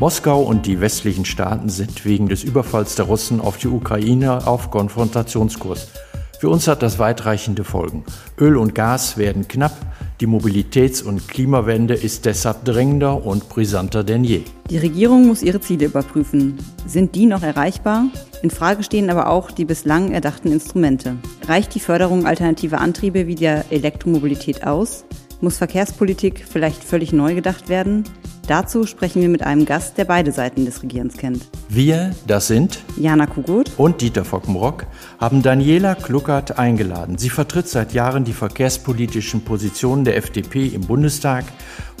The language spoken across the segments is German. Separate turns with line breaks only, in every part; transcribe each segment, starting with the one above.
Moskau und die westlichen Staaten sind wegen des Überfalls der Russen auf die Ukraine auf Konfrontationskurs. Für uns hat das weitreichende Folgen. Öl und Gas werden knapp, die Mobilitäts- und Klimawende ist deshalb drängender und brisanter denn je.
Die Regierung muss ihre Ziele überprüfen. Sind die noch erreichbar? In Frage stehen aber auch die bislang erdachten Instrumente. Reicht die Förderung alternativer Antriebe wie der Elektromobilität aus? Muss Verkehrspolitik vielleicht völlig neu gedacht werden? Dazu sprechen wir mit einem Gast, der beide Seiten des Regierens kennt.
Wir, das sind
Jana Kugut
und Dieter Fockenbrock, haben Daniela Kluckert eingeladen. Sie vertritt seit Jahren die verkehrspolitischen Positionen der FDP im Bundestag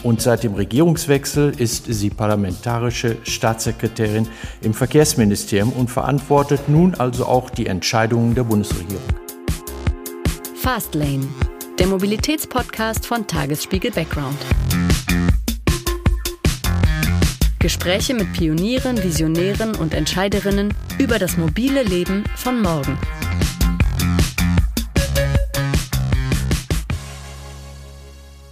und seit dem Regierungswechsel ist sie parlamentarische Staatssekretärin im Verkehrsministerium und verantwortet nun also auch die Entscheidungen der Bundesregierung.
Fastlane, der Mobilitätspodcast von Tagesspiegel Background. Gespräche mit Pionieren, Visionären und Entscheiderinnen über das mobile Leben von morgen.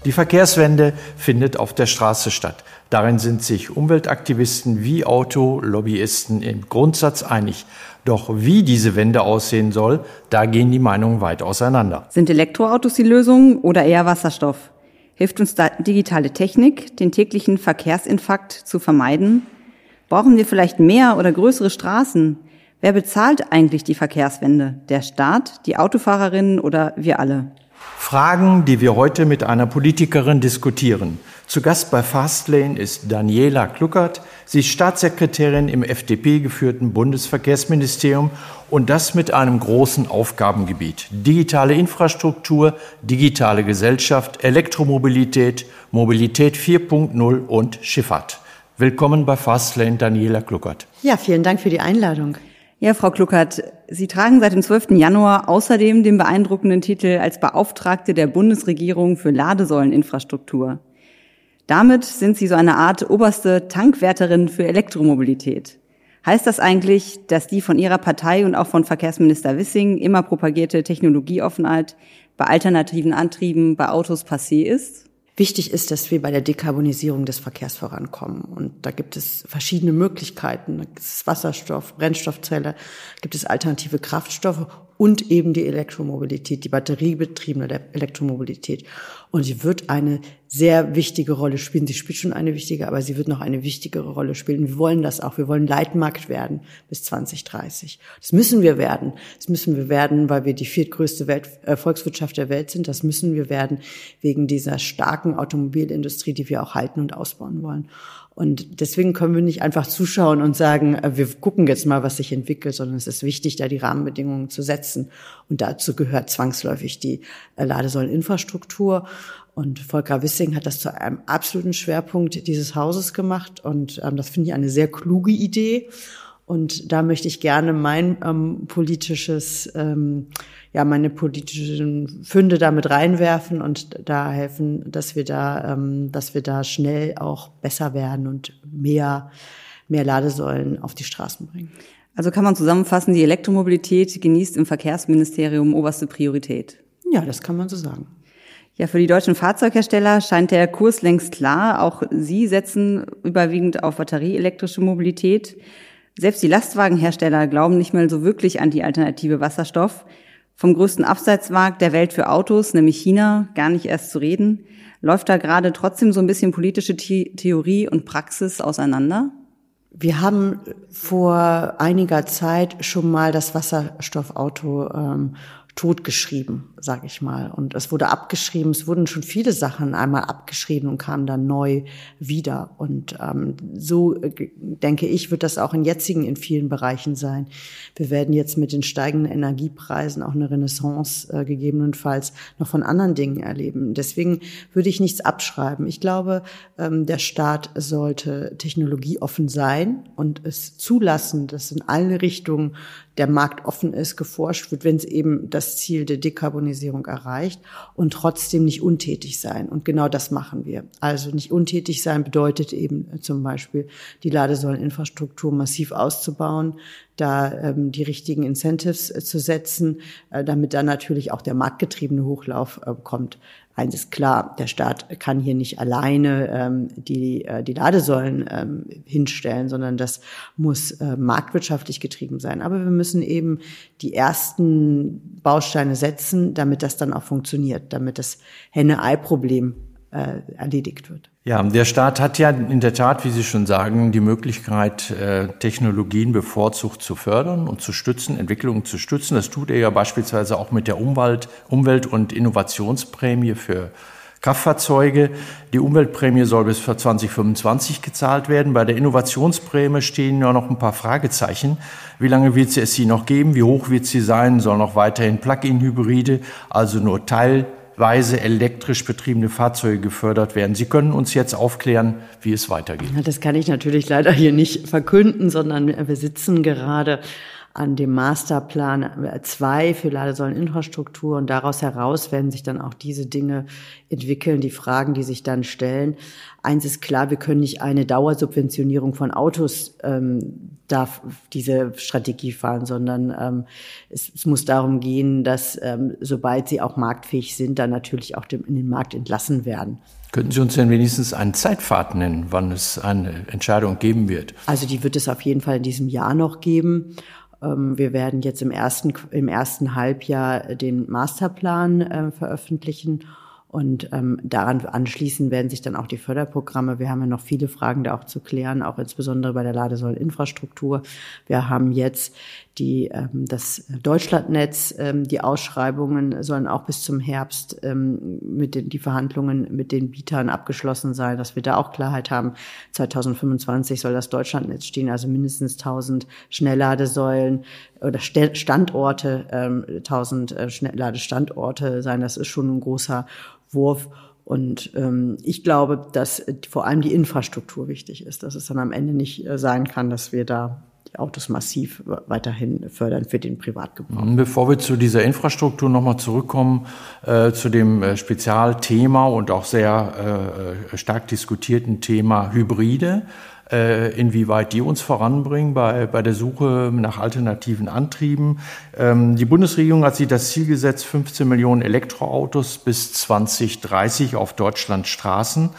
Die Verkehrswende findet auf der Straße statt. Darin sind sich Umweltaktivisten wie Autolobbyisten im Grundsatz einig. Doch wie diese Wende aussehen soll, da gehen die Meinungen weit auseinander.
Sind Elektroautos die Lösung oder eher Wasserstoff? Hilft uns da digitale Technik, den täglichen Verkehrsinfarkt zu vermeiden? Brauchen wir vielleicht mehr oder größere Straßen? Wer bezahlt eigentlich die Verkehrswende? Der Staat, die Autofahrerinnen oder wir alle?
Fragen, die wir heute mit einer Politikerin diskutieren. Zu Gast bei Fastlane ist Daniela Kluckert. Sie ist Staatssekretärin im FDP-geführten Bundesverkehrsministerium und das mit einem großen Aufgabengebiet. Digitale Infrastruktur, digitale Gesellschaft, Elektromobilität, Mobilität 4.0 und Schifffahrt. Willkommen bei Fastlane, Daniela Kluckert.
Ja, vielen Dank für die Einladung.
Ja, Frau Kluckert, Sie tragen seit dem 12. Januar außerdem den beeindruckenden Titel als Beauftragte der Bundesregierung für Ladesäuleninfrastruktur. Damit sind Sie so eine Art oberste Tankwärterin für Elektromobilität. Heißt das eigentlich, dass die von Ihrer Partei und auch von Verkehrsminister Wissing immer propagierte Technologieoffenheit bei alternativen Antrieben bei Autos passé ist?
Wichtig ist, dass wir bei der Dekarbonisierung des Verkehrs vorankommen. Und da gibt es verschiedene Möglichkeiten. Es Wasserstoff, Brennstoffzelle, gibt es alternative Kraftstoffe und eben die Elektromobilität, die batteriebetriebene Elektromobilität. Und sie wird eine sehr wichtige Rolle spielen. Sie spielt schon eine wichtige, aber sie wird noch eine wichtigere Rolle spielen. Wir wollen das auch. Wir wollen Leitmarkt werden bis 2030. Das müssen wir werden. Das müssen wir werden, weil wir die viertgrößte Welt, äh, Volkswirtschaft der Welt sind. Das müssen wir werden wegen dieser starken Automobilindustrie, die wir auch halten und ausbauen wollen. Und deswegen können wir nicht einfach zuschauen und sagen, äh, wir gucken jetzt mal, was sich entwickelt, sondern es ist wichtig, da die Rahmenbedingungen zu setzen. Und dazu gehört zwangsläufig die äh, Ladesäuleninfrastruktur. Und Volker Wissing hat das zu einem absoluten Schwerpunkt dieses Hauses gemacht. Und ähm, das finde ich eine sehr kluge Idee. Und da möchte ich gerne mein ähm, politisches, ähm, ja, meine politischen Funde damit reinwerfen und da helfen, dass wir da, ähm, dass wir da schnell auch besser werden und mehr, mehr Ladesäulen auf die Straßen bringen.
Also kann man zusammenfassen, die Elektromobilität genießt im Verkehrsministerium oberste Priorität.
Ja, das kann man so sagen.
Ja, für die deutschen Fahrzeughersteller scheint der Kurs längst klar. Auch sie setzen überwiegend auf batterieelektrische Mobilität. Selbst die Lastwagenhersteller glauben nicht mehr so wirklich an die alternative Wasserstoff. Vom größten Abseitsmarkt der Welt für Autos, nämlich China, gar nicht erst zu reden. Läuft da gerade trotzdem so ein bisschen politische The Theorie und Praxis auseinander?
Wir haben vor einiger Zeit schon mal das Wasserstoffauto ähm, totgeschrieben, sage ich mal. Und es wurde abgeschrieben, es wurden schon viele Sachen einmal abgeschrieben und kamen dann neu wieder. Und ähm, so äh, denke ich, wird das auch in jetzigen in vielen Bereichen sein. Wir werden jetzt mit den steigenden Energiepreisen auch eine Renaissance äh, gegebenenfalls noch von anderen Dingen erleben. Deswegen würde ich nichts abschreiben. Ich glaube, ähm, der Staat sollte technologieoffen sein und es zulassen, dass in alle Richtungen der Markt offen ist, geforscht wird, wenn es eben das Ziel der Dekarbonisierung erreicht und trotzdem nicht untätig sein. Und genau das machen wir. Also nicht untätig sein bedeutet eben zum Beispiel die Ladesäuleninfrastruktur massiv auszubauen, da ähm, die richtigen Incentives äh, zu setzen, äh, damit dann natürlich auch der marktgetriebene Hochlauf äh, kommt. Eins ist klar, der Staat kann hier nicht alleine ähm, die, äh, die Ladesäulen ähm, hinstellen, sondern das muss äh, marktwirtschaftlich getrieben sein. Aber wir müssen eben die ersten Bausteine setzen, damit das dann auch funktioniert, damit das Henne-Ei-Problem erledigt wird.
Ja, der Staat hat ja in der Tat, wie Sie schon sagen, die Möglichkeit, äh, Technologien bevorzugt zu fördern und zu stützen, Entwicklungen zu stützen. Das tut er ja beispielsweise auch mit der Umwelt, Umwelt- und Innovationsprämie für Kraftfahrzeuge. Die Umweltprämie soll bis 2025 gezahlt werden. Bei der Innovationsprämie stehen ja noch ein paar Fragezeichen. Wie lange wird es sie noch geben? Wie hoch wird sie sein? Soll noch weiterhin Plug-in-Hybride, also nur Teil Weise elektrisch betriebene Fahrzeuge gefördert werden. Sie können uns jetzt aufklären, wie es weitergeht.
Das kann ich natürlich leider hier nicht verkünden, sondern wir sitzen gerade an dem Masterplan 2 für Ladesäuleninfrastruktur und daraus heraus werden sich dann auch diese Dinge entwickeln, die Fragen, die sich dann stellen. Eins ist klar, wir können nicht eine Dauersubventionierung von Autos ähm, darf diese Strategie fahren, sondern ähm, es, es muss darum gehen, dass ähm, sobald sie auch marktfähig sind, dann natürlich auch dem, in den Markt entlassen werden.
Könnten Sie uns denn wenigstens einen Zeitpfad nennen, wann es eine Entscheidung geben wird?
Also die wird es auf jeden Fall in diesem Jahr noch geben. Ähm, wir werden jetzt im ersten, im ersten Halbjahr den Masterplan äh, veröffentlichen und ähm, daran anschließend werden sich dann auch die Förderprogramme. Wir haben ja noch viele Fragen da auch zu klären, auch insbesondere bei der Ladesäuleninfrastruktur. Wir haben jetzt die, ähm, das Deutschlandnetz, ähm, die Ausschreibungen sollen auch bis zum Herbst ähm, mit den die Verhandlungen mit den Bietern abgeschlossen sein, dass wir da auch Klarheit haben. 2025 soll das Deutschlandnetz stehen, also mindestens 1000 Schnellladesäulen oder Standorte, ähm, 1000 äh, Schnellladestandorte sein. Das ist schon ein großer Wurf. Und ähm, ich glaube, dass vor allem die Infrastruktur wichtig ist, dass es dann am Ende nicht äh, sein kann, dass wir da Autos massiv weiterhin fördern für den Privatgebrauch. Mhm,
bevor wir zu dieser Infrastruktur nochmal zurückkommen, äh, zu dem äh, Spezialthema und auch sehr äh, stark diskutierten Thema Hybride äh, inwieweit die uns voranbringen bei, bei der Suche nach alternativen Antrieben. Ähm, die Bundesregierung hat sich das Ziel gesetzt, 15 Millionen Elektroautos bis 2030 auf Deutschlands Straßen.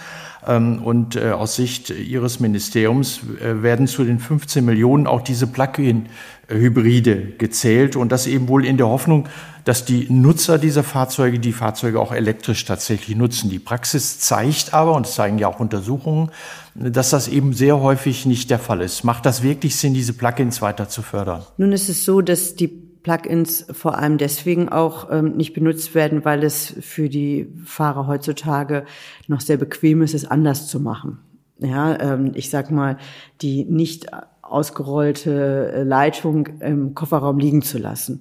Ähm, und äh, aus Sicht Ihres Ministeriums äh, werden zu den 15 Millionen auch diese Plug-in-Hybride gezählt und das eben wohl in der Hoffnung, dass die Nutzer dieser Fahrzeuge die Fahrzeuge auch elektrisch tatsächlich nutzen. Die Praxis zeigt aber, und das zeigen ja auch Untersuchungen, dass das eben sehr häufig nicht der Fall ist. Macht das wirklich Sinn, diese Plugins weiter zu fördern?
Nun ist es so, dass die Plugins vor allem deswegen auch ähm, nicht benutzt werden, weil es für die Fahrer heutzutage noch sehr bequem ist, es anders zu machen. Ja, ähm, ich sag mal, die nicht ausgerollte Leitung im Kofferraum liegen zu lassen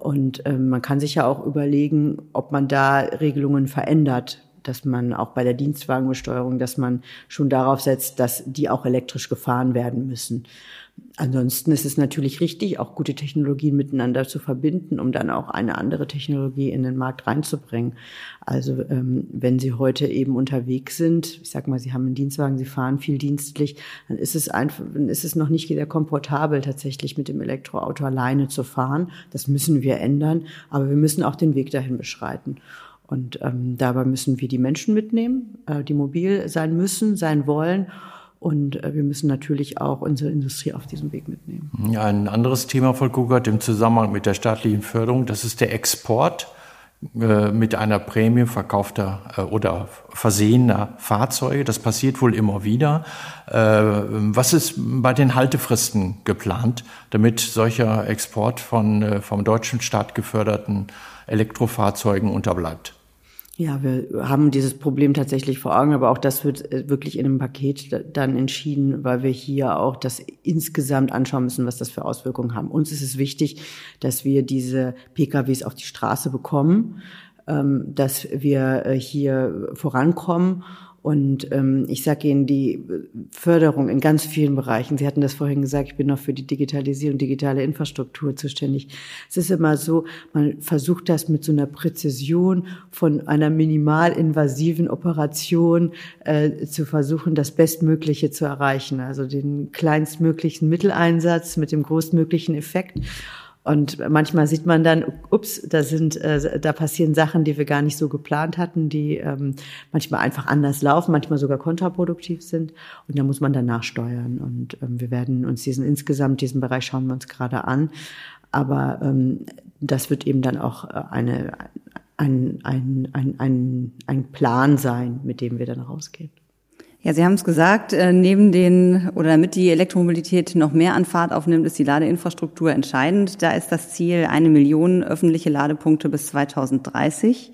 und ähm, man kann sich ja auch überlegen, ob man da Regelungen verändert, dass man auch bei der Dienstwagenbesteuerung, dass man schon darauf setzt, dass die auch elektrisch gefahren werden müssen. Ansonsten ist es natürlich richtig, auch gute Technologien miteinander zu verbinden, um dann auch eine andere Technologie in den Markt reinzubringen. Also ähm, wenn Sie heute eben unterwegs sind, ich sag mal, Sie haben einen Dienstwagen, Sie fahren viel dienstlich, dann ist es einfach, dann ist es noch nicht wieder komfortabel, tatsächlich mit dem Elektroauto alleine zu fahren. Das müssen wir ändern, aber wir müssen auch den Weg dahin beschreiten. Und ähm, dabei müssen wir die Menschen mitnehmen, äh, die mobil sein müssen, sein wollen und äh, wir müssen natürlich auch unsere Industrie auf diesem Weg mitnehmen.
Ein anderes Thema, Frau Kugert, im Zusammenhang mit der staatlichen Förderung, das ist der Export mit einer Prämie verkaufter äh, oder versehener Fahrzeuge. Das passiert wohl immer wieder. Was ist bei den Haltefristen geplant, damit solcher Export von vom deutschen Staat geförderten Elektrofahrzeugen unterbleibt?
Ja, wir haben dieses Problem tatsächlich vor Augen, aber auch das wird äh, wirklich in einem Paket dann entschieden, weil wir hier auch das insgesamt anschauen müssen, was das für Auswirkungen haben. Uns ist es wichtig, dass wir diese PKWs auf die Straße bekommen, ähm, dass wir äh, hier vorankommen und ähm, ich sage Ihnen, die Förderung in ganz vielen Bereichen, Sie hatten das vorhin gesagt, ich bin noch für die Digitalisierung, digitale Infrastruktur zuständig. Es ist immer so, man versucht das mit so einer Präzision von einer minimalinvasiven Operation äh, zu versuchen, das Bestmögliche zu erreichen. Also den kleinstmöglichen Mitteleinsatz mit dem größtmöglichen Effekt. Und manchmal sieht man dann, ups, da sind, äh, da passieren Sachen, die wir gar nicht so geplant hatten, die ähm, manchmal einfach anders laufen, manchmal sogar kontraproduktiv sind. Und da muss man dann nachsteuern. Und ähm, wir werden uns diesen insgesamt diesen Bereich schauen wir uns gerade an. Aber ähm, das wird eben dann auch äh, eine, ein, ein, ein, ein, ein Plan sein, mit dem wir dann rausgehen.
Ja, Sie haben es gesagt, äh, neben den oder damit die Elektromobilität noch mehr an Fahrt aufnimmt, ist die Ladeinfrastruktur entscheidend. Da ist das Ziel eine Million öffentliche Ladepunkte bis 2030.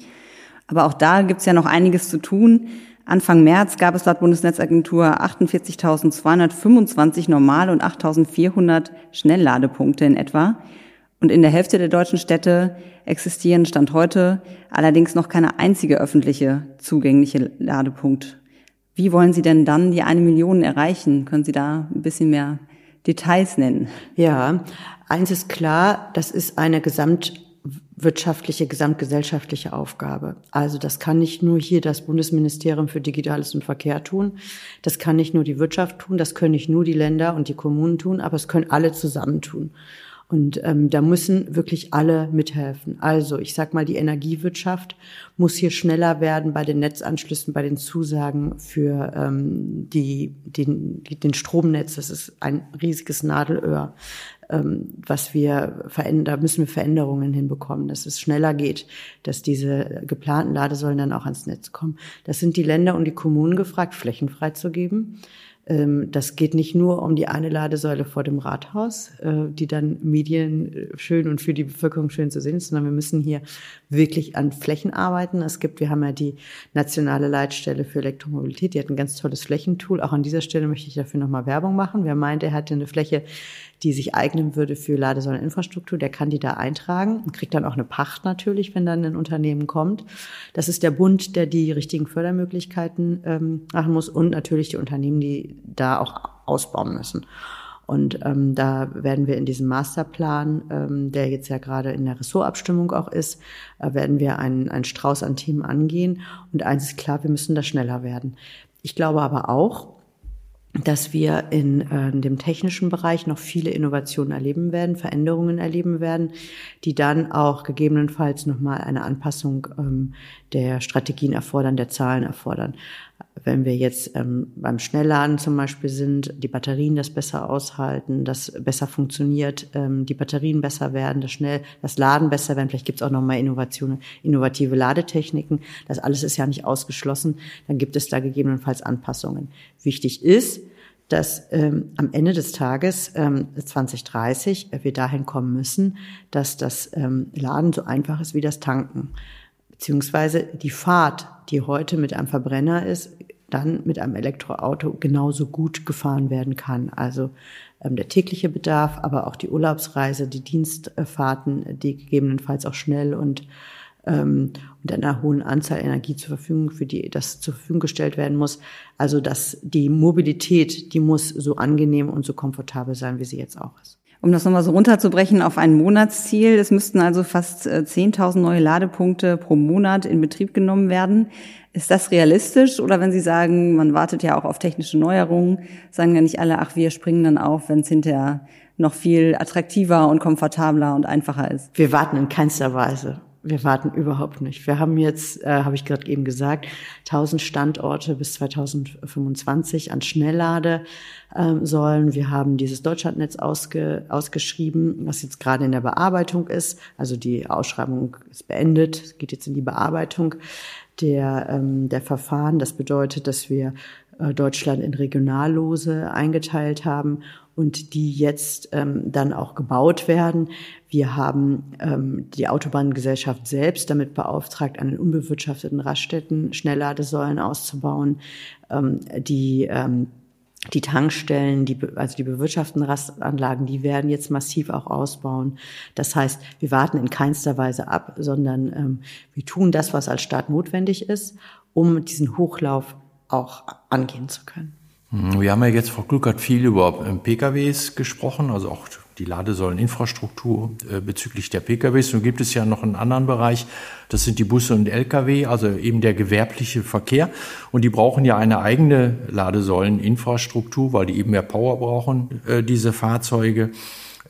Aber auch da gibt es ja noch einiges zu tun. Anfang März gab es laut Bundesnetzagentur 48.225 Normal- und 8.400 Schnellladepunkte in etwa. Und in der Hälfte der deutschen Städte existieren Stand heute allerdings noch keine einzige öffentliche zugängliche Ladepunkt wie wollen Sie denn dann die eine Million erreichen? Können Sie da ein bisschen mehr Details nennen?
Ja, eins ist klar, das ist eine gesamtwirtschaftliche, gesamtgesellschaftliche Aufgabe. Also das kann nicht nur hier das Bundesministerium für Digitales und Verkehr tun, das kann nicht nur die Wirtschaft tun, das können nicht nur die Länder und die Kommunen tun, aber es können alle zusammen tun. Und ähm, da müssen wirklich alle mithelfen. Also ich sag mal, die Energiewirtschaft muss hier schneller werden bei den Netzanschlüssen, bei den Zusagen für ähm, die, den, den Stromnetz. Das ist ein riesiges Nadelöhr, ähm, was wir verändern. Da müssen wir Veränderungen hinbekommen, dass es schneller geht, dass diese geplanten Ladesäulen dann auch ans Netz kommen. Das sind die Länder und die Kommunen gefragt, flächenfrei zu geben. Ähm, das geht nicht nur um die eine Ladesäule vor dem Rathaus, äh, die dann Medien äh, schön und für die Bevölkerung schön zu sehen ist, sondern wir müssen hier wirklich an Flächen arbeiten. Es gibt, wir haben ja die nationale Leitstelle für Elektromobilität, die hat ein ganz tolles Flächentool. Auch an dieser Stelle möchte ich dafür nochmal Werbung machen. Wer meint, er hat eine Fläche, die sich eignen würde für Ladesäuleninfrastruktur, der kann die da eintragen und kriegt dann auch eine Pacht natürlich, wenn dann ein Unternehmen kommt. Das ist der Bund, der die richtigen Fördermöglichkeiten ähm, machen muss und natürlich die Unternehmen, die da auch ausbauen müssen. Und ähm, da werden wir in diesem Masterplan, ähm, der jetzt ja gerade in der Ressortabstimmung auch ist, äh, werden wir einen, einen Strauß an Themen angehen. Und eins ist klar, wir müssen da schneller werden. Ich glaube aber auch, dass wir in äh, dem technischen Bereich noch viele Innovationen erleben werden, Veränderungen erleben werden, die dann auch gegebenenfalls nochmal eine Anpassung ähm, der Strategien erfordern, der Zahlen erfordern. Wenn wir jetzt ähm, beim Schnellladen zum Beispiel sind, die Batterien das besser aushalten, das besser funktioniert, ähm, die Batterien besser werden, das schnell, das Laden besser werden, vielleicht gibt es auch nochmal Innovationen, innovative Ladetechniken. Das alles ist ja nicht ausgeschlossen. Dann gibt es da gegebenenfalls Anpassungen. Wichtig ist, dass ähm, am Ende des Tages ähm, 2030 wir dahin kommen müssen, dass das ähm, Laden so einfach ist wie das Tanken beziehungsweise die Fahrt, die heute mit einem Verbrenner ist, dann mit einem Elektroauto genauso gut gefahren werden kann. Also ähm, der tägliche Bedarf, aber auch die Urlaubsreise, die Dienstfahrten, die gegebenenfalls auch schnell und ähm, und einer hohen Anzahl Energie zur Verfügung, für die das zur Verfügung gestellt werden muss. Also dass die Mobilität, die muss so angenehm und so komfortabel sein, wie sie jetzt auch ist.
Um das nochmal so runterzubrechen auf ein Monatsziel, es müssten also fast 10.000 äh, neue Ladepunkte pro Monat in Betrieb genommen werden. Ist das realistisch? Oder wenn Sie sagen, man wartet ja auch auf technische Neuerungen, sagen ja nicht alle, ach, wir springen dann auf, wenn es hinterher noch viel attraktiver und komfortabler und einfacher ist?
Wir warten in keinster Weise. Wir warten überhaupt nicht. Wir haben jetzt, äh, habe ich gerade eben gesagt, 1000 Standorte bis 2025 an Schnelllade ähm, sollen. Wir haben dieses Deutschlandnetz ausge, ausgeschrieben, was jetzt gerade in der Bearbeitung ist. Also die Ausschreibung ist beendet, geht jetzt in die Bearbeitung der, ähm, der Verfahren. Das bedeutet, dass wir äh, Deutschland in Regionallose eingeteilt haben und die jetzt ähm, dann auch gebaut werden. Wir haben ähm, die Autobahngesellschaft selbst damit beauftragt, an den unbewirtschafteten Raststätten Schnellladesäulen auszubauen. Ähm, die ähm, die Tankstellen, die, also die bewirtschafteten Rastanlagen, die werden jetzt massiv auch ausbauen. Das heißt, wir warten in keinster Weise ab, sondern ähm, wir tun das, was als Staat notwendig ist, um diesen Hochlauf auch angehen zu können.
Hm, wir haben ja jetzt, Frau Glückert, viel über ähm, PKWs gesprochen, also auch die Ladesäuleninfrastruktur äh, bezüglich der PKWs. Nun gibt es ja noch einen anderen Bereich, das sind die Busse und Lkw, also eben der gewerbliche Verkehr. Und die brauchen ja eine eigene Ladesäuleninfrastruktur, weil die eben mehr Power brauchen, äh, diese Fahrzeuge.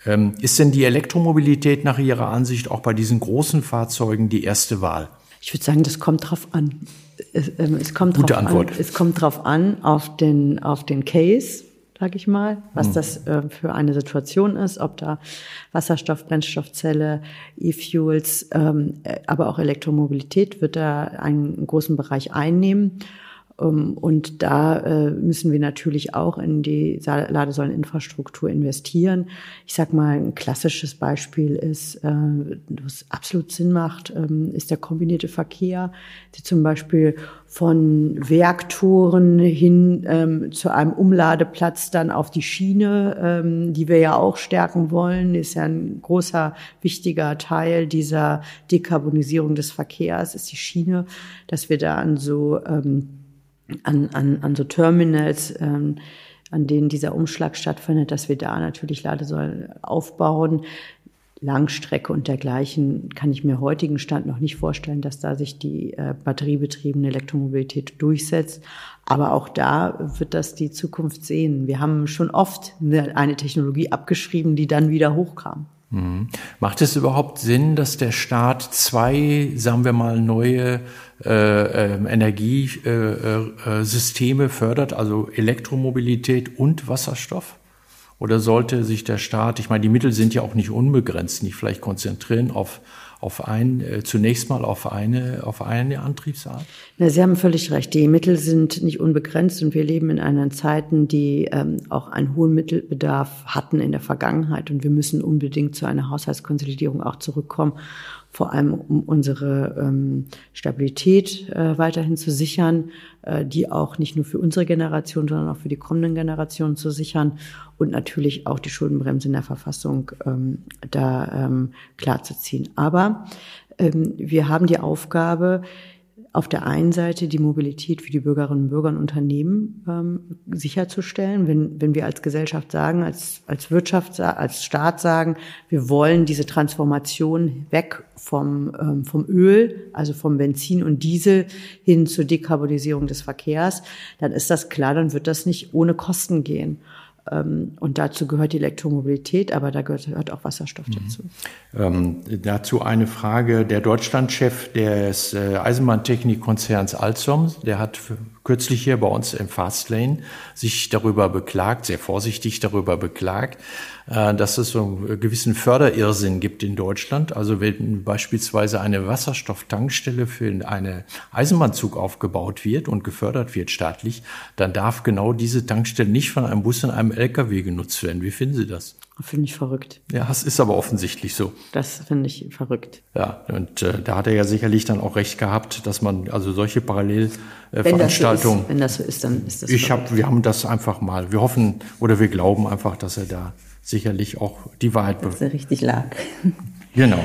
Ähm, ist denn die Elektromobilität nach Ihrer Ansicht auch bei diesen großen Fahrzeugen die erste Wahl?
Ich würde sagen, das kommt drauf an. Es, ähm, es kommt
Gute
drauf
Antwort.
An, es kommt drauf an auf den, auf den Case, sage ich mal, was mhm. das äh, für eine Situation ist, ob da Wasserstoff, Brennstoffzelle, E-Fuels, ähm, äh, aber auch Elektromobilität wird da einen großen Bereich einnehmen. Ähm, und da äh, müssen wir natürlich auch in die Ladesäuleninfrastruktur investieren. Ich sag mal, ein klassisches Beispiel ist, äh, was absolut Sinn macht, ähm, ist der kombinierte Verkehr, der zum Beispiel von Werktoren hin ähm, zu einem Umladeplatz dann auf die Schiene, die wir ja auch stärken wollen, ist ja ein großer, wichtiger Teil dieser Dekarbonisierung des Verkehrs, ist die Schiene, dass wir da an so an, an, an so Terminals, ähm, an denen dieser Umschlag stattfindet, dass wir da natürlich Ladesäulen aufbauen. Langstrecke und dergleichen kann ich mir heutigen Stand noch nicht vorstellen, dass da sich die äh, batteriebetriebene Elektromobilität durchsetzt. Aber auch da wird das die Zukunft sehen. Wir haben schon oft eine, eine Technologie abgeschrieben, die dann wieder hochkam.
Mhm. Macht es überhaupt Sinn, dass der Staat zwei, sagen wir mal, neue äh, ähm, Energiesysteme äh, äh, fördert, also Elektromobilität und Wasserstoff? Oder sollte sich der Staat, ich meine, die Mittel sind ja auch nicht unbegrenzt, nicht vielleicht konzentrieren auf auf ein, äh, zunächst mal auf eine, auf eine Antriebsart?
Na, Sie haben völlig recht. Die Mittel sind nicht unbegrenzt und wir leben in einer Zeiten, die ähm, auch einen hohen Mittelbedarf hatten in der Vergangenheit und wir müssen unbedingt zu einer Haushaltskonsolidierung auch zurückkommen vor allem um unsere ähm, Stabilität äh, weiterhin zu sichern, äh, die auch nicht nur für unsere Generation, sondern auch für die kommenden Generationen zu sichern und natürlich auch die Schuldenbremse in der Verfassung ähm, da ähm, klarzuziehen. Aber ähm, wir haben die Aufgabe, auf der einen Seite die Mobilität für die Bürgerinnen und Bürger und Unternehmen ähm, sicherzustellen. Wenn, wenn wir als Gesellschaft sagen, als, als Wirtschaft, als Staat sagen, wir wollen diese Transformation weg vom, ähm, vom Öl, also vom Benzin und Diesel hin zur Dekarbonisierung des Verkehrs, dann ist das klar, dann wird das nicht ohne Kosten gehen. Ähm, und dazu gehört die Elektromobilität, aber da gehört auch Wasserstoff mhm. dazu.
Ähm, dazu eine Frage. Der Deutschlandchef des äh, Eisenbahntechnikkonzerns Alstom, der hat kürzlich hier bei uns im Fastlane sich darüber beklagt, sehr vorsichtig darüber beklagt, dass es so einen gewissen Förderirrsinn gibt in Deutschland. Also wenn beispielsweise eine Wasserstofftankstelle für einen Eisenbahnzug aufgebaut wird und gefördert wird staatlich, dann darf genau diese Tankstelle nicht von einem Bus und einem LKW genutzt werden. Wie finden Sie das?
Finde ich verrückt.
Ja, es ist aber offensichtlich so.
Das finde ich verrückt.
Ja, und äh, da hat er ja sicherlich dann auch recht gehabt, dass man also solche Parallelveranstaltungen.
Äh, wenn, das so ist, dann ist das.
Ich habe, wir haben das einfach mal. Wir hoffen oder wir glauben einfach, dass er da sicherlich auch die Wahrheit.
Dass er richtig lag.
Genau.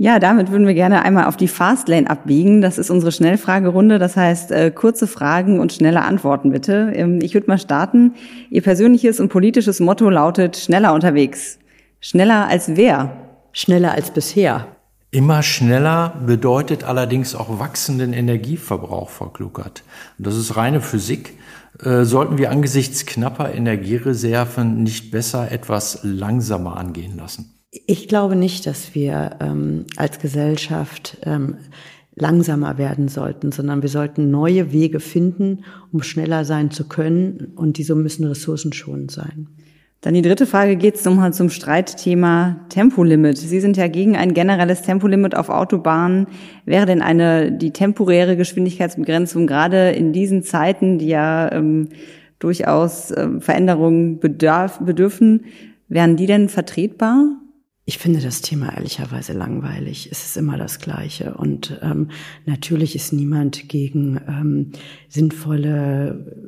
Ja, damit würden wir gerne einmal auf die Fastlane abbiegen. Das ist unsere Schnellfragerunde. Das heißt, äh, kurze Fragen und schnelle Antworten bitte. Ähm, ich würde mal starten. Ihr persönliches und politisches Motto lautet schneller unterwegs. Schneller als wer?
Schneller als bisher.
Immer schneller bedeutet allerdings auch wachsenden Energieverbrauch, Frau Kluckert. Das ist reine Physik. Äh, sollten wir angesichts knapper Energiereserven nicht besser etwas langsamer angehen lassen?
Ich glaube nicht, dass wir ähm, als Gesellschaft ähm, langsamer werden sollten, sondern wir sollten neue Wege finden, um schneller sein zu können. Und diese müssen ressourcenschonend sein.
Dann die dritte Frage geht nochmal zum Streitthema Tempolimit. Sie sind ja gegen ein generelles Tempolimit auf Autobahnen. Wäre denn eine die temporäre Geschwindigkeitsbegrenzung gerade in diesen Zeiten, die ja ähm, durchaus ähm, Veränderungen bedarf, bedürfen, wären die denn vertretbar?
Ich finde das Thema ehrlicherweise langweilig. Es ist immer das Gleiche. Und ähm, natürlich ist niemand gegen ähm, sinnvolle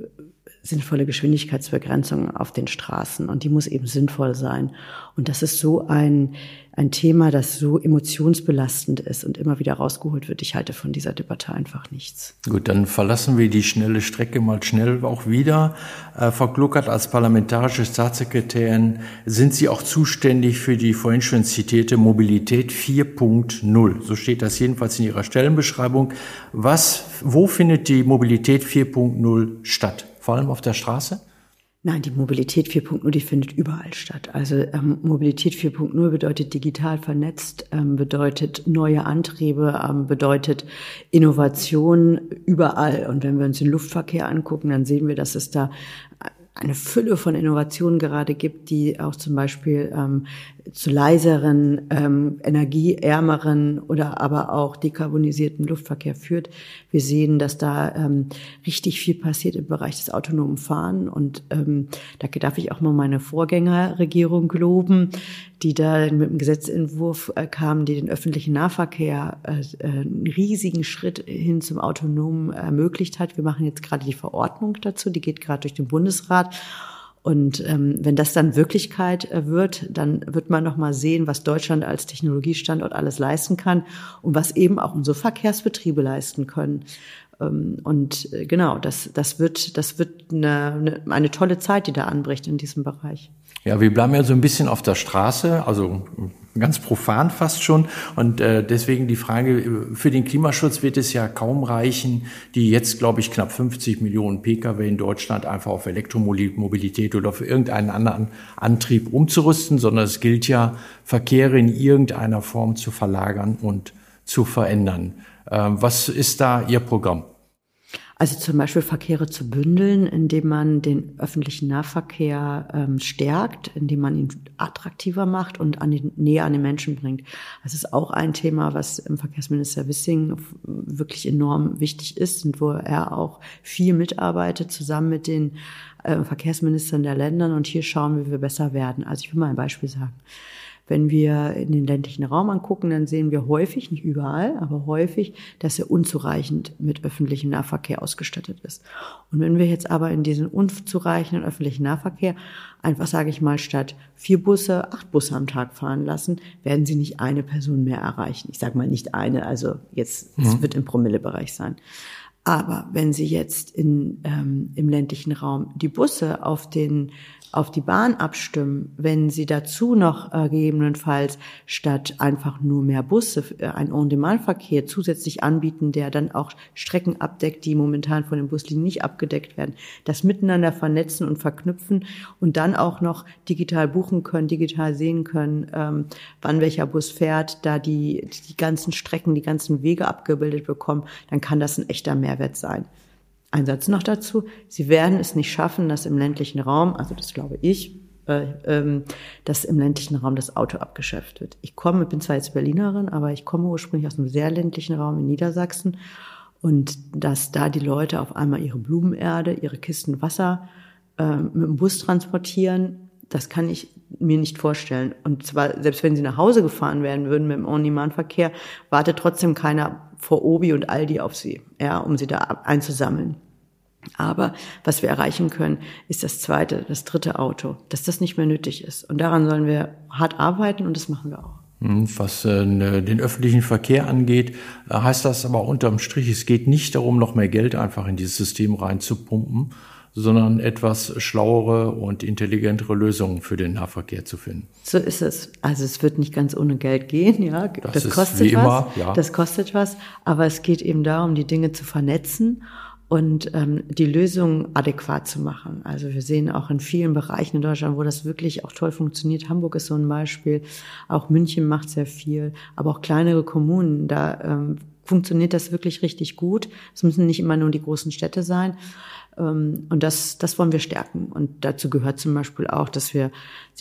sinnvolle Geschwindigkeitsbegrenzung auf den Straßen und die muss eben sinnvoll sein. Und das ist so ein, ein Thema, das so emotionsbelastend ist und immer wieder rausgeholt wird. Ich halte von dieser Debatte einfach nichts.
Gut, dann verlassen wir die schnelle Strecke mal schnell auch wieder. Äh, Frau Kluckert, als parlamentarische Staatssekretärin sind Sie auch zuständig für die vorhin schon zitierte Mobilität 4.0. So steht das jedenfalls in Ihrer Stellenbeschreibung. Was, wo findet die Mobilität 4.0 statt? Vor allem auf der Straße?
Nein, die Mobilität 4.0, die findet überall statt. Also ähm, Mobilität 4.0 bedeutet digital vernetzt, ähm, bedeutet neue Antriebe, ähm, bedeutet Innovation überall. Und wenn wir uns den Luftverkehr angucken, dann sehen wir, dass es da eine Fülle von Innovationen gerade gibt, die auch zum Beispiel ähm, zu leiseren, ähm, energieärmeren oder aber auch dekarbonisierten Luftverkehr führt. Wir sehen, dass da ähm, richtig viel passiert im Bereich des autonomen Fahren und ähm, da darf ich auch mal meine Vorgängerregierung loben, die da mit einem Gesetzentwurf äh, kam, die den öffentlichen Nahverkehr äh, äh, einen riesigen Schritt hin zum Autonomen ermöglicht hat. Wir machen jetzt gerade die Verordnung dazu, die geht gerade durch den Bundesrat. Und ähm, wenn das dann Wirklichkeit äh, wird, dann wird man noch mal sehen, was Deutschland als Technologiestandort alles leisten kann und was eben auch unsere Verkehrsbetriebe leisten können. Ähm, und äh, genau, das, das wird, das wird eine, eine, tolle Zeit, die da anbricht in diesem Bereich.
Ja, wir bleiben ja so ein bisschen auf der Straße, also ganz profan fast schon. Und äh, deswegen die Frage, für den Klimaschutz wird es ja kaum reichen, die jetzt, glaube ich, knapp 50 Millionen Pkw in Deutschland einfach auf Elektromobilität oder für irgendeinen anderen Antrieb umzurüsten, sondern es gilt ja, Verkehre in irgendeiner Form zu verlagern und zu verändern. Ähm, was ist da Ihr Programm?
Also zum Beispiel Verkehre zu bündeln, indem man den öffentlichen Nahverkehr ähm, stärkt, indem man ihn attraktiver macht und an die, näher an den Menschen bringt. Das ist auch ein Thema, was im Verkehrsminister Wissing wirklich enorm wichtig ist und wo er auch viel mitarbeitet, zusammen mit den äh, Verkehrsministern der Länder. Und hier schauen wir, wie wir besser werden. Also ich will mal ein Beispiel sagen. Wenn wir in den ländlichen Raum angucken, dann sehen wir häufig, nicht überall, aber häufig, dass er unzureichend mit öffentlichem Nahverkehr ausgestattet ist. Und wenn wir jetzt aber in diesen unzureichenden öffentlichen Nahverkehr einfach, sage ich mal, statt vier Busse, acht Busse am Tag fahren lassen, werden sie nicht eine Person mehr erreichen. Ich sage mal nicht eine, also jetzt, es mhm. wird im Promillebereich sein. Aber wenn Sie jetzt in, ähm, im ländlichen Raum die Busse auf den auf die Bahn abstimmen, wenn sie dazu noch äh, gegebenenfalls statt einfach nur mehr Busse äh, ein On-Demand-Verkehr zusätzlich anbieten, der dann auch Strecken abdeckt, die momentan von den Buslinien nicht abgedeckt werden, das miteinander vernetzen und verknüpfen und dann auch noch digital buchen können, digital sehen können, ähm, wann welcher Bus fährt, da die, die ganzen Strecken, die ganzen Wege abgebildet bekommen, dann kann das ein echter Mehrwert sein. Ein Satz noch dazu. Sie werden es nicht schaffen, dass im ländlichen Raum, also das glaube ich, äh, ähm, dass im ländlichen Raum das Auto abgeschafft wird. Ich komme, bin zwar jetzt Berlinerin, aber ich komme ursprünglich aus einem sehr ländlichen Raum in Niedersachsen und dass da die Leute auf einmal ihre Blumenerde, ihre Kisten Wasser äh, mit dem Bus transportieren, das kann ich mir nicht vorstellen. Und zwar, selbst wenn sie nach Hause gefahren werden würden mit dem On-Demand-Verkehr, wartet trotzdem keiner vor Obi und Aldi auf sie, ja, um sie da einzusammeln. Aber was wir erreichen können, ist das zweite, das dritte Auto, dass das nicht mehr nötig ist. Und daran sollen wir hart arbeiten und das machen wir auch.
Hm, was äh, ne, den öffentlichen Verkehr angeht, äh, heißt das aber unterm Strich, es geht nicht darum, noch mehr Geld einfach in dieses System reinzupumpen, sondern etwas schlauere und intelligentere Lösungen für den Nahverkehr zu finden.
So ist es. Also es wird nicht ganz ohne Geld gehen, ja.
Das, das kostet was. Immer, ja.
Das kostet was. Aber es geht eben darum, die Dinge zu vernetzen und ähm, die Lösung adäquat zu machen. Also wir sehen auch in vielen Bereichen in Deutschland, wo das wirklich auch toll funktioniert. Hamburg ist so ein Beispiel. Auch München macht sehr viel. Aber auch kleinere Kommunen, da ähm, funktioniert das wirklich richtig gut. Es müssen nicht immer nur die großen Städte sein. Ähm, und das, das wollen wir stärken. Und dazu gehört zum Beispiel auch, dass wir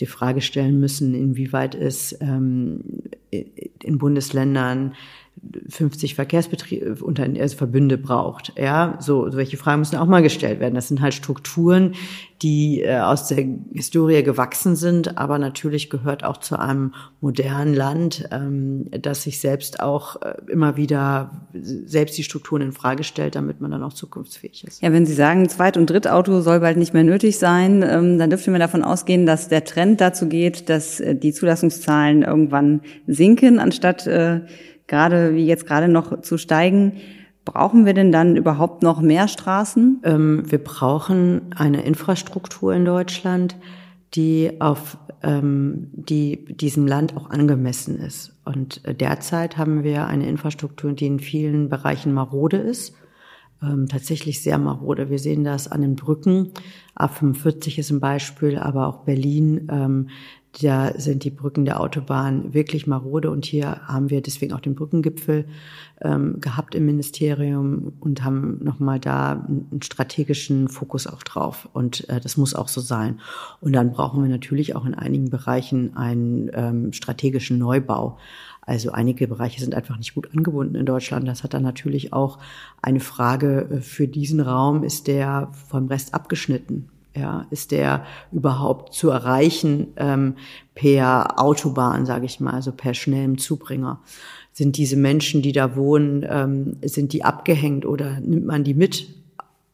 die Frage stellen müssen, inwieweit es ähm, in Bundesländern 50 Verkehrsbetriebe, also Verbünde braucht. Ja, so, solche Fragen müssen auch mal gestellt werden. Das sind halt Strukturen, die äh, aus der Historie gewachsen sind, aber natürlich gehört auch zu einem modernen Land, ähm, das sich selbst auch äh, immer wieder selbst die Strukturen in Frage stellt, damit man dann auch zukunftsfähig ist.
Ja, wenn Sie sagen, Zweit- und Drittauto soll bald nicht mehr nötig sein, ähm, dann dürften wir davon ausgehen, dass der Trend dazu geht, dass äh, die Zulassungszahlen irgendwann sinken, anstatt äh, gerade wie jetzt gerade noch zu steigen. Brauchen wir denn dann überhaupt noch mehr Straßen?
Ähm, wir brauchen eine Infrastruktur in Deutschland, die auf ähm, die diesem Land auch angemessen ist. Und äh, derzeit haben wir eine Infrastruktur, die in vielen Bereichen marode ist. ähm, tatsächlich sehr marode. Wir sehen das an den Brücken. A45 ist ein Beispiel, aber auch Berlin. Ähm, da sind die Brücken der Autobahn wirklich marode und hier haben wir deswegen auch den Brückengipfel ähm, gehabt im Ministerium und haben nochmal da einen strategischen Fokus auch drauf und äh, das muss auch so sein. Und dann brauchen wir natürlich auch in einigen Bereichen einen ähm, strategischen Neubau. Also einige Bereiche sind einfach nicht gut angebunden in Deutschland. Das hat dann natürlich auch eine Frage äh, für diesen Raum, ist der vom Rest abgeschnitten? Ja, ist der überhaupt zu erreichen ähm, per Autobahn, sage ich mal, also per schnellem Zubringer? Sind diese Menschen, die da wohnen, ähm, sind die abgehängt oder nimmt man die mit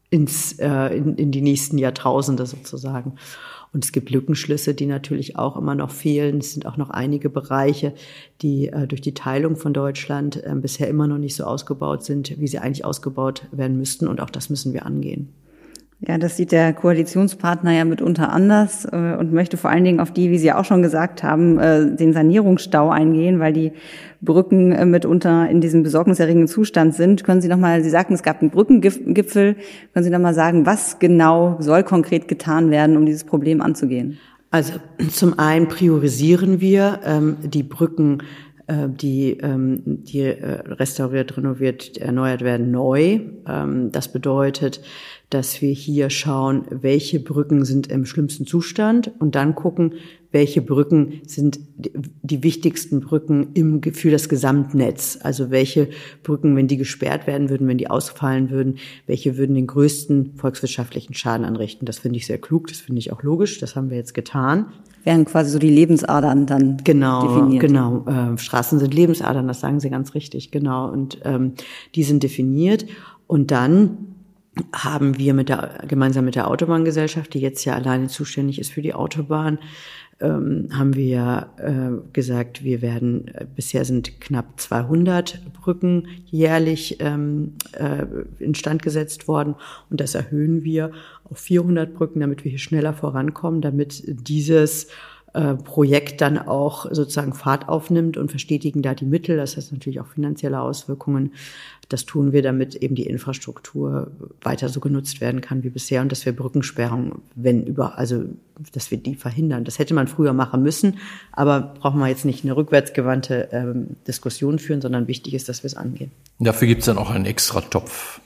ins, äh, in, in die nächsten Jahrtausende sozusagen? Und es gibt Lückenschlüsse, die natürlich auch immer noch fehlen. Es sind auch noch einige Bereiche, die äh, durch die Teilung von Deutschland äh, bisher immer noch nicht so ausgebaut sind, wie sie eigentlich ausgebaut werden müssten. Und auch das müssen wir angehen.
Ja, das sieht der Koalitionspartner ja mitunter anders äh, und möchte vor allen Dingen auf die, wie Sie auch schon gesagt haben, äh, den Sanierungsstau eingehen, weil die Brücken äh, mitunter in diesem besorgniserregenden Zustand sind. Können Sie noch mal, Sie sagten, es gab einen Brückengipfel. Können Sie noch mal sagen, was genau soll konkret getan werden, um dieses Problem anzugehen?
Also zum einen priorisieren wir ähm, die Brücken äh, die, ähm, die äh, restauriert, renoviert, erneuert werden, neu. Ähm, das bedeutet, dass wir hier schauen, welche Brücken sind im schlimmsten Zustand und dann gucken, welche Brücken sind die wichtigsten Brücken im, für das Gesamtnetz. Also welche Brücken, wenn die gesperrt werden würden, wenn die ausfallen würden, welche würden den größten volkswirtschaftlichen Schaden anrichten. Das finde ich sehr klug, das finde ich auch logisch, das haben wir jetzt getan.
Wären quasi so die Lebensadern dann
genau,
definiert.
Genau, äh, Straßen sind Lebensadern, das sagen Sie ganz richtig, genau. Und ähm, die sind definiert. Und dann haben wir mit der, gemeinsam mit der Autobahngesellschaft, die jetzt ja alleine zuständig ist für die Autobahn, ähm, haben wir äh, gesagt, wir werden, äh, bisher sind knapp 200 Brücken jährlich ähm, äh, instand gesetzt worden. Und das erhöhen wir auf 400 Brücken, damit wir hier schneller vorankommen, damit dieses äh, Projekt dann auch sozusagen Fahrt aufnimmt und verstetigen da die Mittel. Das heißt natürlich auch finanzielle Auswirkungen. Das tun wir, damit eben die Infrastruktur weiter so genutzt werden kann wie bisher und dass wir Brückensperrungen, wenn über, also dass wir die verhindern. Das hätte man früher machen müssen, aber brauchen wir jetzt nicht eine rückwärtsgewandte ähm, Diskussion führen, sondern wichtig ist, dass wir es angehen.
Dafür gibt es dann auch einen extra Topf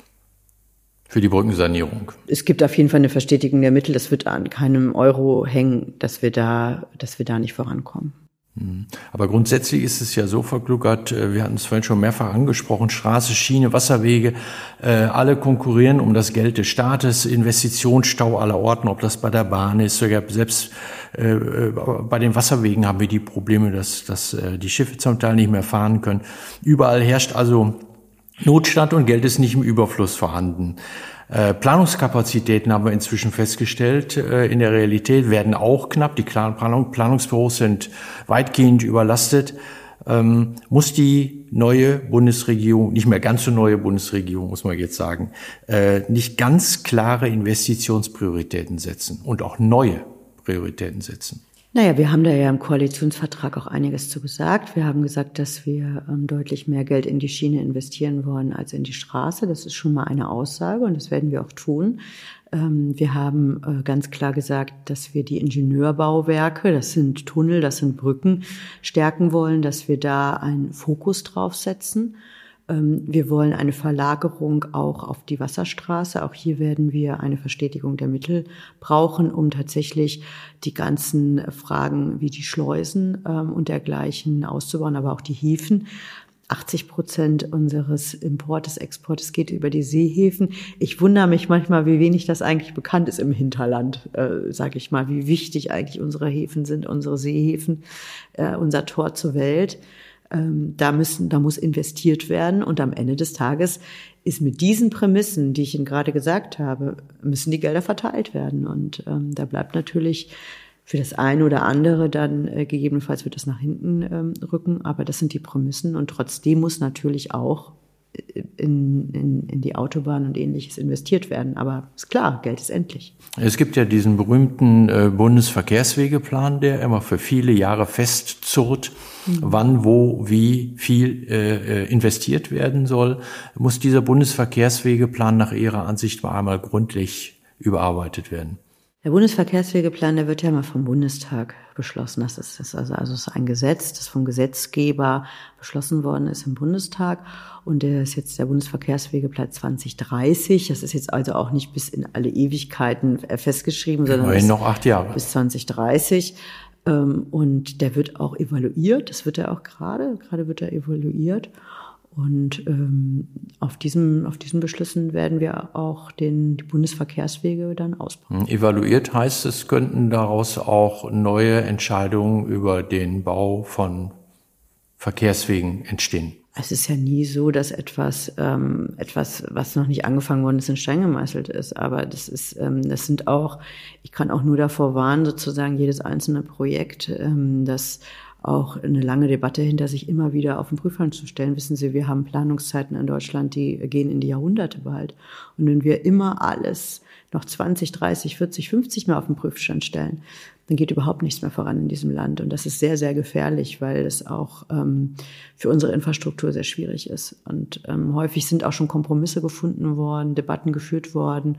für die Brückensanierung.
Es gibt auf jeden Fall eine Verstetigung der Mittel. Das wird an keinem Euro hängen, dass wir da, dass wir da nicht vorankommen.
Hm. Aber grundsätzlich ist es ja so, Frau Gluckert, äh, wir hatten es vorhin schon mehrfach angesprochen, Straße, Schiene, Wasserwege, äh, alle konkurrieren um das Geld des Staates, Investitionsstau aller Orten, ob das bei der Bahn ist, sogar selbst äh, bei den Wasserwegen haben wir die Probleme, dass, dass die Schiffe zum Teil nicht mehr fahren können. Überall herrscht also Notstand und Geld ist nicht im Überfluss vorhanden. Äh, Planungskapazitäten haben wir inzwischen festgestellt. Äh, in der Realität werden auch knapp. Die Planung, Planungsbüros sind weitgehend überlastet. Ähm, muss die neue Bundesregierung, nicht mehr ganz so neue Bundesregierung, muss man jetzt sagen, äh, nicht ganz klare Investitionsprioritäten setzen und auch neue Prioritäten setzen?
Naja, wir haben da ja im Koalitionsvertrag auch einiges zu gesagt. Wir haben gesagt, dass wir ähm, deutlich mehr Geld in die Schiene investieren wollen als in die Straße. Das ist schon mal eine Aussage und das werden wir auch tun. Ähm, wir haben äh, ganz klar gesagt, dass wir die Ingenieurbauwerke, das sind Tunnel, das sind Brücken, stärken wollen, dass wir da einen Fokus drauf setzen. Ähm, wir wollen eine Verlagerung auch auf die Wasserstraße. Auch hier werden wir eine Verstetigung der Mittel brauchen, um tatsächlich die ganzen Fragen wie die Schleusen ähm, und dergleichen auszubauen, aber auch die Häfen. 80 Prozent unseres Importes, Exportes geht über die Seehäfen. Ich wundere mich manchmal, wie wenig das eigentlich bekannt ist im Hinterland, äh, sage ich mal, wie wichtig eigentlich unsere Häfen sind, unsere Seehäfen, äh, unser Tor zur Welt. Ähm, da müssen, da muss investiert werden und am Ende des Tages ist mit diesen Prämissen, die ich Ihnen gerade gesagt habe, müssen die Gelder verteilt werden. Und ähm, da bleibt natürlich für das eine oder andere dann äh, gegebenenfalls wird das nach hinten ähm, rücken, aber das sind die Prämissen und trotzdem muss natürlich auch in, in, in die Autobahn und ähnliches investiert werden. Aber ist klar, Geld ist endlich.
Es gibt ja diesen berühmten äh, Bundesverkehrswegeplan, der immer für viele Jahre festzurrt, mhm. wann, wo, wie viel äh, äh, investiert werden soll. Muss dieser Bundesverkehrswegeplan nach Ihrer Ansicht mal einmal gründlich überarbeitet werden?
Der Bundesverkehrswegeplan, der wird ja mal vom Bundestag beschlossen. Das ist, das also, also ist ein Gesetz, das vom Gesetzgeber beschlossen worden ist im Bundestag. Und der ist jetzt der Bundesverkehrswegeplan 2030. Das ist jetzt also auch nicht bis in alle Ewigkeiten festgeschrieben, sondern
bis, noch acht Jahre.
bis 2030. Ähm, und der wird auch evaluiert. Das wird er auch gerade. Gerade wird er evaluiert. Und ähm, auf, diesem, auf diesen Beschlüssen werden wir auch den, die Bundesverkehrswege dann ausbauen.
Hm, evaluiert heißt, es könnten daraus auch neue Entscheidungen über den Bau von Verkehrswegen entstehen.
Es ist ja nie so, dass etwas, ähm, etwas, was noch nicht angefangen worden ist, in Stein gemeißelt ist. Aber das ist, ähm, das sind auch, ich kann auch nur davor warnen, sozusagen jedes einzelne Projekt, ähm, das auch eine lange Debatte hinter sich immer wieder auf den Prüfstand zu stellen. Wissen Sie, wir haben Planungszeiten in Deutschland, die gehen in die Jahrhunderte bald. Und wenn wir immer alles noch 20, 30, 40, 50 Mal auf den Prüfstand stellen, dann geht überhaupt nichts mehr voran in diesem Land. Und das ist sehr, sehr gefährlich, weil es auch ähm, für unsere Infrastruktur sehr schwierig ist. Und ähm, häufig sind auch schon Kompromisse gefunden worden, Debatten geführt worden.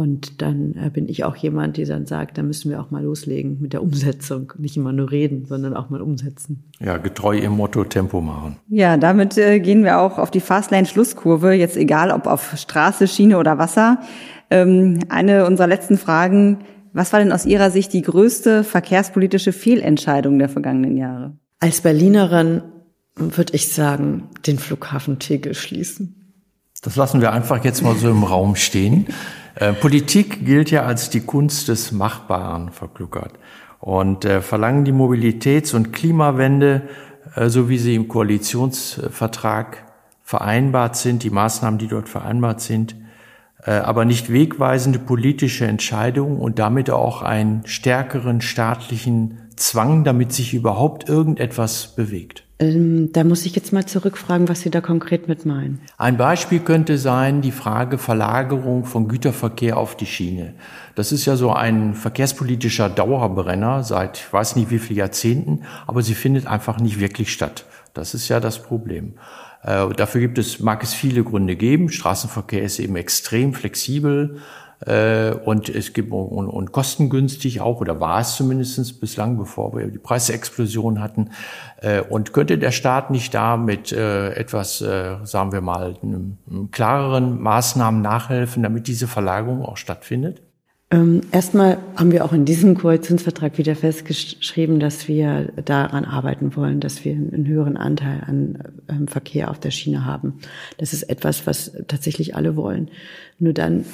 Und dann äh, bin ich auch jemand, der dann sagt, da müssen wir auch mal loslegen mit der Umsetzung. Nicht immer nur reden, sondern auch mal umsetzen.
Ja, getreu im Motto Tempo machen.
Ja, damit äh, gehen wir auch auf die Fastlane-Schlusskurve, jetzt egal ob auf Straße, Schiene oder Wasser. Ähm, eine unserer letzten Fragen. Was war denn aus Ihrer Sicht die größte verkehrspolitische Fehlentscheidung der vergangenen Jahre?
Als Berlinerin würde ich sagen, den Flughafen Tegel schließen.
Das lassen wir einfach jetzt mal so im Raum stehen. Äh, Politik gilt ja als die Kunst des Machbaren, Frau Kluckert. Und äh, verlangen die Mobilitäts- und Klimawende, äh, so wie sie im Koalitionsvertrag vereinbart sind, die Maßnahmen, die dort vereinbart sind, äh, aber nicht wegweisende politische Entscheidungen und damit auch einen stärkeren staatlichen Zwang, damit sich überhaupt irgendetwas bewegt.
Ähm, da muss ich jetzt mal zurückfragen, was Sie da konkret mit meinen.
Ein Beispiel könnte sein die Frage Verlagerung von Güterverkehr auf die Schiene. Das ist ja so ein verkehrspolitischer Dauerbrenner seit ich weiß nicht wie vielen Jahrzehnten, aber sie findet einfach nicht wirklich statt. Das ist ja das Problem. Äh, dafür gibt es, mag es viele Gründe geben. Straßenverkehr ist eben extrem flexibel äh, und es gibt und, und kostengünstig auch oder war es zumindest bislang, bevor wir die Preisexplosion hatten. Äh, und könnte der Staat nicht da mit äh, etwas, äh, sagen wir mal, klareren Maßnahmen nachhelfen, damit diese Verlagerung auch stattfindet?
Ähm, erstmal haben wir auch in diesem Koalitionsvertrag wieder festgeschrieben, dass wir daran arbeiten wollen, dass wir einen höheren Anteil an ähm, Verkehr auf der Schiene haben. Das ist etwas, was tatsächlich alle wollen. Nur dann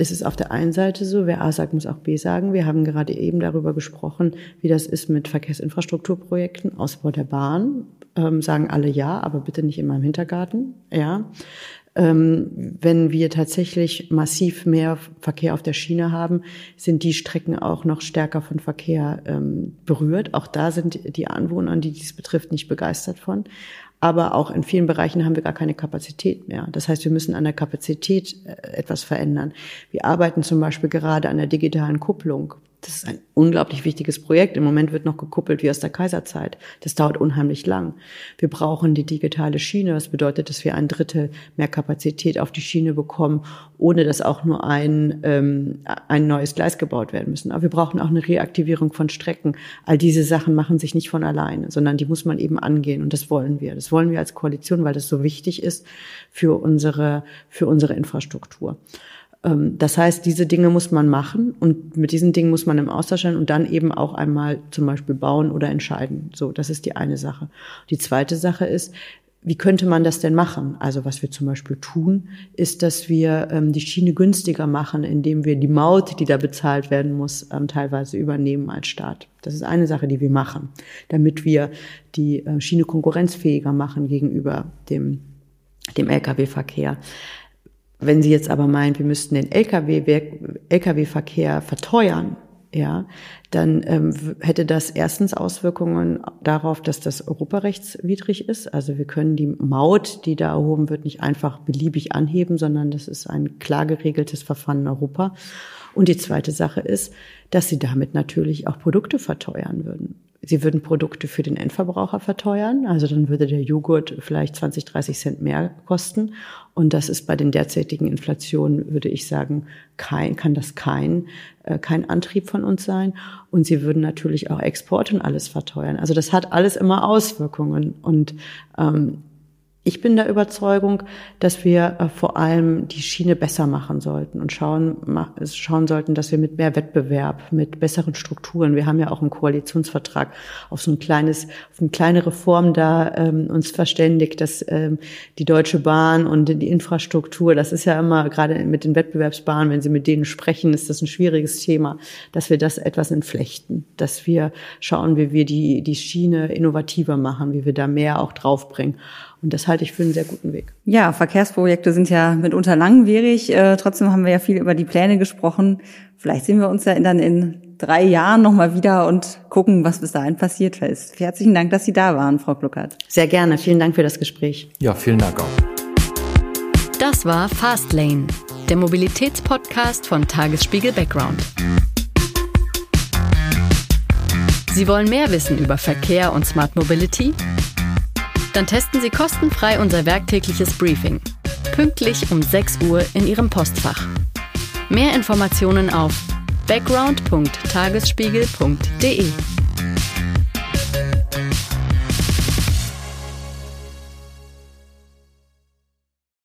ist es auf der einen Seite so, wer A sagt, muss auch B sagen. Wir haben gerade eben darüber gesprochen, wie das ist mit Verkehrsinfrastrukturprojekten, Ausbau der Bahn. Ähm, sagen alle ja, aber bitte nicht in meinem Hintergarten. Ja. Ähm, wenn wir tatsächlich massiv mehr Verkehr auf der Schiene haben, sind die Strecken auch noch stärker von Verkehr ähm, berührt. Auch da sind die Anwohner, die dies betrifft, nicht begeistert von. Aber auch in vielen Bereichen haben wir gar keine Kapazität mehr. Das heißt, wir müssen an der Kapazität äh, etwas verändern. Wir arbeiten zum Beispiel gerade an der digitalen Kupplung. Das ist ein unglaublich wichtiges Projekt. Im Moment wird noch gekuppelt wie aus der Kaiserzeit. Das dauert unheimlich lang. Wir brauchen die digitale Schiene. Das bedeutet, dass wir ein Drittel mehr Kapazität auf die Schiene bekommen, ohne dass auch nur ein, ähm, ein neues Gleis gebaut werden müssen. Aber wir brauchen auch eine Reaktivierung von Strecken. All diese Sachen machen sich nicht von alleine, sondern die muss man eben angehen. Und das wollen wir. Das wollen wir als Koalition, weil das so wichtig ist für unsere, für unsere Infrastruktur. Ähm, das heißt, diese Dinge muss man machen und mit diesen Dingen muss man im Austausch sein und dann eben auch einmal zum Beispiel bauen oder entscheiden. So, das ist die eine Sache. Die zweite Sache ist, wie könnte man das denn machen? Also was wir zum Beispiel tun, ist, dass wir ähm, die Schiene günstiger machen, indem wir die Maut, die da bezahlt werden muss, ähm, teilweise übernehmen als Staat. Das ist eine Sache, die wir machen, damit wir die äh, Schiene konkurrenzfähiger machen gegenüber dem, dem Lkw-Verkehr. Wenn Sie jetzt aber meinen, wir müssten den Lkw-Verkehr verteuern, ja, dann ähm, hätte das erstens Auswirkungen darauf, dass das europarechtswidrig ist. Also wir können die Maut, die da erhoben wird, nicht einfach beliebig anheben, sondern das ist ein klar geregeltes Verfahren in Europa. Und die zweite Sache ist, dass sie damit natürlich auch Produkte verteuern würden. Sie würden Produkte für den Endverbraucher verteuern, also dann würde der Joghurt vielleicht 20, 30 Cent mehr kosten. Und das ist bei den derzeitigen Inflationen, würde ich sagen, kein, kann das kein, äh, kein Antrieb von uns sein. Und sie würden natürlich auch Export und alles verteuern. Also das hat alles immer Auswirkungen. Und ähm, ich bin der Überzeugung, dass wir äh, vor allem die Schiene besser machen sollten und schauen, schauen sollten, dass wir mit mehr Wettbewerb, mit besseren Strukturen, wir haben ja auch einen Koalitionsvertrag auf so ein kleines, auf eine kleine Reform da ähm, uns verständigt, dass ähm, die Deutsche Bahn und die Infrastruktur, das ist ja immer gerade mit den Wettbewerbsbahnen, wenn Sie mit denen sprechen, ist das ein schwieriges Thema, dass wir das etwas entflechten, dass wir schauen, wie wir die, die Schiene innovativer machen, wie wir da mehr auch draufbringen. Und das halte ich für einen sehr guten Weg.
Ja, Verkehrsprojekte sind ja mitunter langwierig. Äh, trotzdem haben wir ja viel über die Pläne gesprochen. Vielleicht sehen wir uns ja dann in drei Jahren nochmal wieder und gucken, was bis dahin passiert ist. Herzlichen Dank, dass Sie da waren, Frau Gluckert.
Sehr gerne. Vielen Dank für das Gespräch.
Ja, vielen Dank auch.
Das war Fastlane, der Mobilitätspodcast von Tagesspiegel Background. Sie wollen mehr wissen über Verkehr und Smart Mobility? Dann testen Sie kostenfrei unser werktägliches Briefing. Pünktlich um 6 Uhr in Ihrem Postfach. Mehr Informationen auf background.tagesspiegel.de